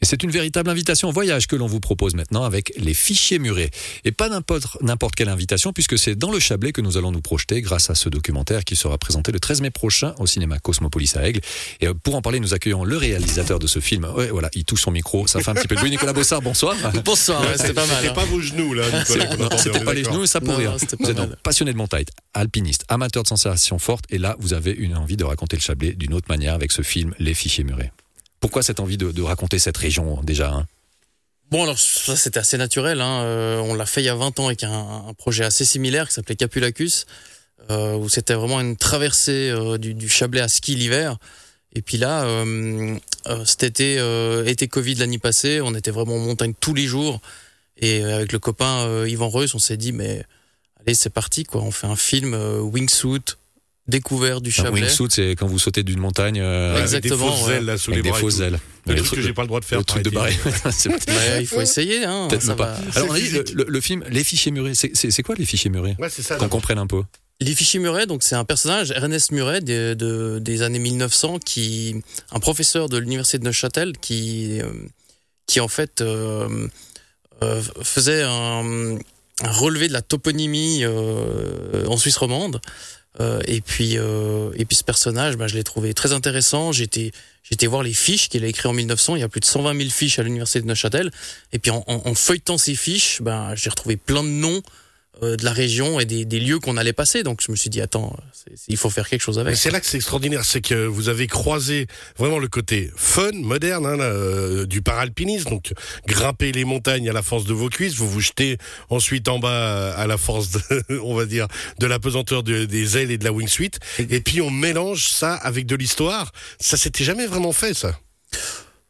Et c'est une véritable invitation en voyage que l'on vous propose maintenant avec les fichiers murés. Et pas n'importe n'importe quelle invitation puisque c'est dans le Chablais que nous allons nous projeter grâce à ce documentaire qui sera présenté le 13 mai prochain au cinéma Cosmopolis à Aigle. Et euh, pour en parler, nous accueillons le réalisateur de ce film. Ouais, voilà, il touche son micro, ça fait un petit peu de bruit. Nicolas Bossard, bonsoir. Bonsoir, ouais, c'était pas mal. C'était hein. pas vos genoux, là, Nicolas. C'était pas les genoux, ça pour Non, rire. non, c'était Vous pas êtes donc passionné de montagne, alpiniste, amateur de sensations fortes, et là, vous avez une envie de raconter le Chablais d'une autre manière avec ce film Les Fichiers Murés. Pourquoi cette envie de, de raconter cette région déjà hein? Bon, alors ça c'était assez naturel. Hein. euh, on l'a fait il y a 20 ans avec un, un projet assez similaire qui s'appelait Capulacus, euh, où c'était vraiment une traversée euh, du, du Chablais à ski l'hiver. Et puis là, euh, euh, cet été, euh, été Covid l'année passée, on était vraiment en montagne tous les jours. Et avec le copain Yvan Reus, on s'est dit, mais allez, c'est parti, quoi. On fait un film wingsuit, découvert du Un Chablais. wingsuit, c'est quand vous sautez d'une montagne euh, Exactement, Avec des fausses ouais. ailes, là, sous avec les des bras. fausses ailes. Le Le truc que j'ai pas le droit de faire. le truc de barré. il faut essayer, hein. Peut-être pas. va. Alors on a dit le, physique. le- le film Les Fichiers Murés. C'est- quoi les Fichiers Murés? Ouais, ça. Qu'on comprenne un peu. Les fichiers Muret, donc c'est un personnage, Ernest Muret, de, de- des années 1900, qui, un professeur de l'université de Neuchâtel, qui, euh, qui en fait euh, euh, faisait un, un relevé de la toponymie euh, en Suisse romande. Euh, et puis, euh, et puis ce personnage, bah, je l'ai trouvé très intéressant. J'étais, j'étais voir les fiches qu'il a écrites en 1900. Il y a plus de 120 000 fiches à l'université de Neuchâtel. Et puis en, en- en feuilletant ces fiches, ben, j'ai retrouvé plein de noms de la région et des, des lieux qu'on allait passer. Donc je me suis dit, attends, il faut faire quelque chose avec. c'est là que c'est extraordinaire, c'est que vous avez croisé vraiment le côté fun, moderne, hein, là, euh, du paralpinisme, donc grimper les montagnes à la force de vos cuisses, vous vous jetez ensuite en bas à la force, de, on va dire, de la pesanteur de- des ailes et de la wingsuit, et puis on mélange ça avec de l'histoire. Ça s'était jamais vraiment fait, ça.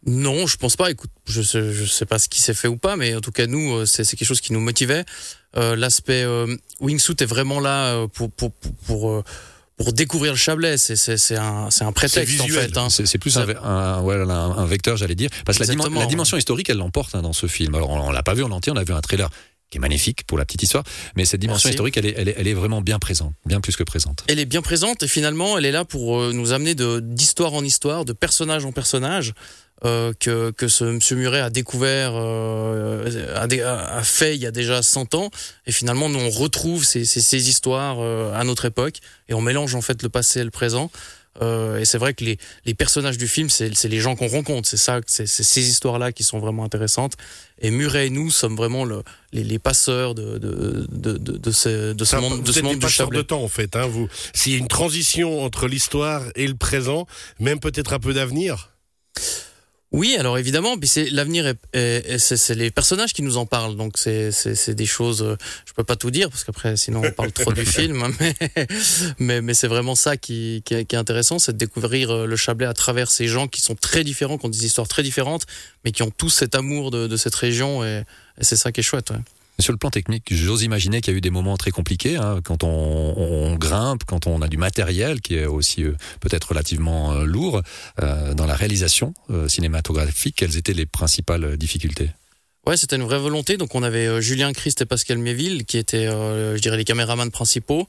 Non, je pense pas. Écoute, je sais, je sais pas ce qui s'est fait ou pas, mais en tout cas nous, euh, c'est quelque chose qui nous motivait. Euh, L'aspect euh, wingsuit est vraiment là pour pour pour pour, pour découvrir le Chablais. C'est un c'est un prétexte en fait. hein. C'est plus un, un- ouais, un- un vecteur, j'allais dire. Parce que la, dimen- ouais. dimension historique, elle l'emporte hein, dans ce film. Alors, on, on l'a pas vu en entier, on a vu un trailer qui est magnifique pour la petite histoire, mais cette dimension Merci. historique, elle est, elle, est, elle est vraiment bien présente, bien plus que présente. Elle est bien présente et finalement, elle est là pour nous amener d'histoire en histoire, de personnage en personnage. Euh, que, que ce monsieur Muret a découvert, euh, a, dé- a- fait il y a déjà 100 ans. Et finalement, nous, on retrouve ces, ces, ces histoires euh, à notre époque. Et on mélange en fait le passé et le présent. Euh, et c'est vrai que les, les personnages du film, c'est c'est les gens qu'on rencontre. C'est ça, c'est ces histoires-là qui sont vraiment intéressantes. Et Muret et nous sommes vraiment le, les, les passeurs de, de, de, de, de ce, de ce monde, de vous ce êtes monde des du de temps, en fait. Hein, vous, s'il y a une transition entre l'histoire et le présent, même peut-être un peu d'avenir. Oui, alors évidemment, puis c'est l'avenir, est, est- est- c'est les personnages qui nous en parlent, donc c'est c'est c'est des choses. euh, Je peux pas tout dire parce qu'après, sinon on parle trop du film. hein, Mais mais, mais c'est vraiment ça qui qui est, qui est intéressant, c'est de découvrir euh, le Chablais à travers ces gens qui sont très différents, qui ont des histoires très différentes, mais qui ont tous cet amour de, de cette région et, et c'est ça qui est chouette. Ouais. Sur le plan technique, j'ose imaginer qu'il y a eu des moments très compliqués hein, quand on, on grimpe, quand on a du matériel qui est aussi euh, peut-être relativement euh, lourd euh, dans la réalisation euh, cinématographique. Quelles étaient les principales difficultés? Ouais, c'était une vraie volonté. Donc on avait Julien Christ et Pascal Méville qui étaient, euh, je dirais, les caméramans principaux.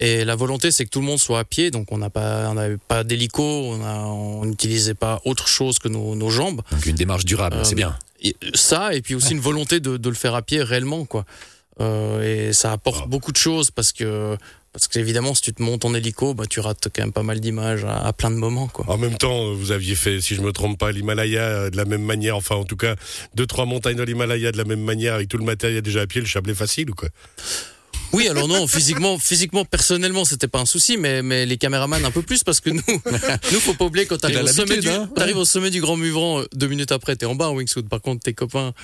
Et la volonté, c'est que tout le monde soit à pied. Donc on n'a pas, pas d'hélico, on n'utilisait pas autre chose que nos, nos jambes. Donc une démarche durable, Euh, c'est bien. Et ça, et puis aussi une volonté de, de le faire à pied réellement, quoi. Euh, et ça apporte Ah. beaucoup de choses parce que, parce qu'évidemment, si tu te montes en hélico, bah, tu rates quand même pas mal d'images à, à plein de moments, quoi. En même temps, vous aviez fait, si je me trompe pas, l'Himalaya euh, de la même manière, enfin en tout cas, deux, trois montagnes de l'Himalaya de la même manière, avec tout le matériel déjà à pied, le Chablais facile ou quoi? Oui, alors non, physiquement, physiquement, personnellement, c'était pas un souci, mais, mais les caméramans un peu plus parce que nous, nous, faut pas oublier quand t'arrives au sommet l'habitude, du, hein. t'arrives au sommet du Grand Muvran, euh, deux minutes après, t'es en bas en wingsuit. Par contre, tes copains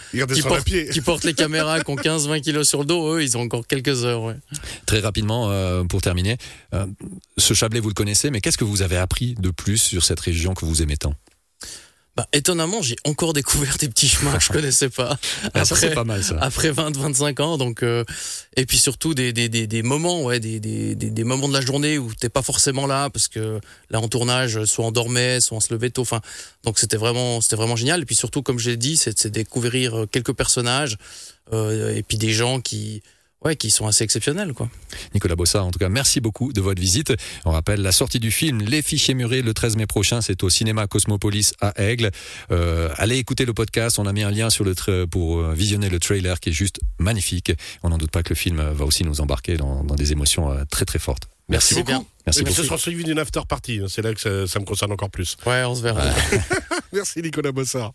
portent, qui portent les caméras, qui ont 15, 20 kilos sur le dos, eux, ils ont encore quelques heures, ouais. Très rapidement, euh, pour terminer, euh, ce Chablais, vous le connaissez, mais qu'est-ce que vous avez appris de plus sur cette région que vous aimez tant? Bah, étonnamment, j'ai encore découvert des petits chemins que je connaissais pas. Ah, Ça, c'est Après- pas mal, ça. après 20 25 ans donc euh, et puis surtout des, des, des, des moments ouais des, des, des, des moments de la journée où t'es pas forcément là parce que là en tournage soit on dormait soit on se levait tôt enfin donc c'était vraiment c'était vraiment génial et puis surtout comme j'ai dit c'est c'est découvrir euh, quelques personnages euh, et puis des gens qui ouais, qui sont assez exceptionnels, quoi. Nicolas Bossard, en tout cas, merci beaucoup de votre visite. On rappelle la sortie du film Les Fichiers Murés le 13 mai prochain, c'est au cinéma Cosmopolis à Aigle. Euh, allez écouter le podcast, on a mis un lien sur le pour euh, visionner le trailer qui est juste magnifique. On n'en doute pas que le film va aussi nous embarquer dans, dans des émotions euh, très très fortes. Merci, C'est beaucoup. bien. Merci Eh bien, beaucoup. ce sera suivi d'une after party. C'est là que ça, ça me concerne encore plus. Ouais, on se verra. Merci Nicolas Bossard.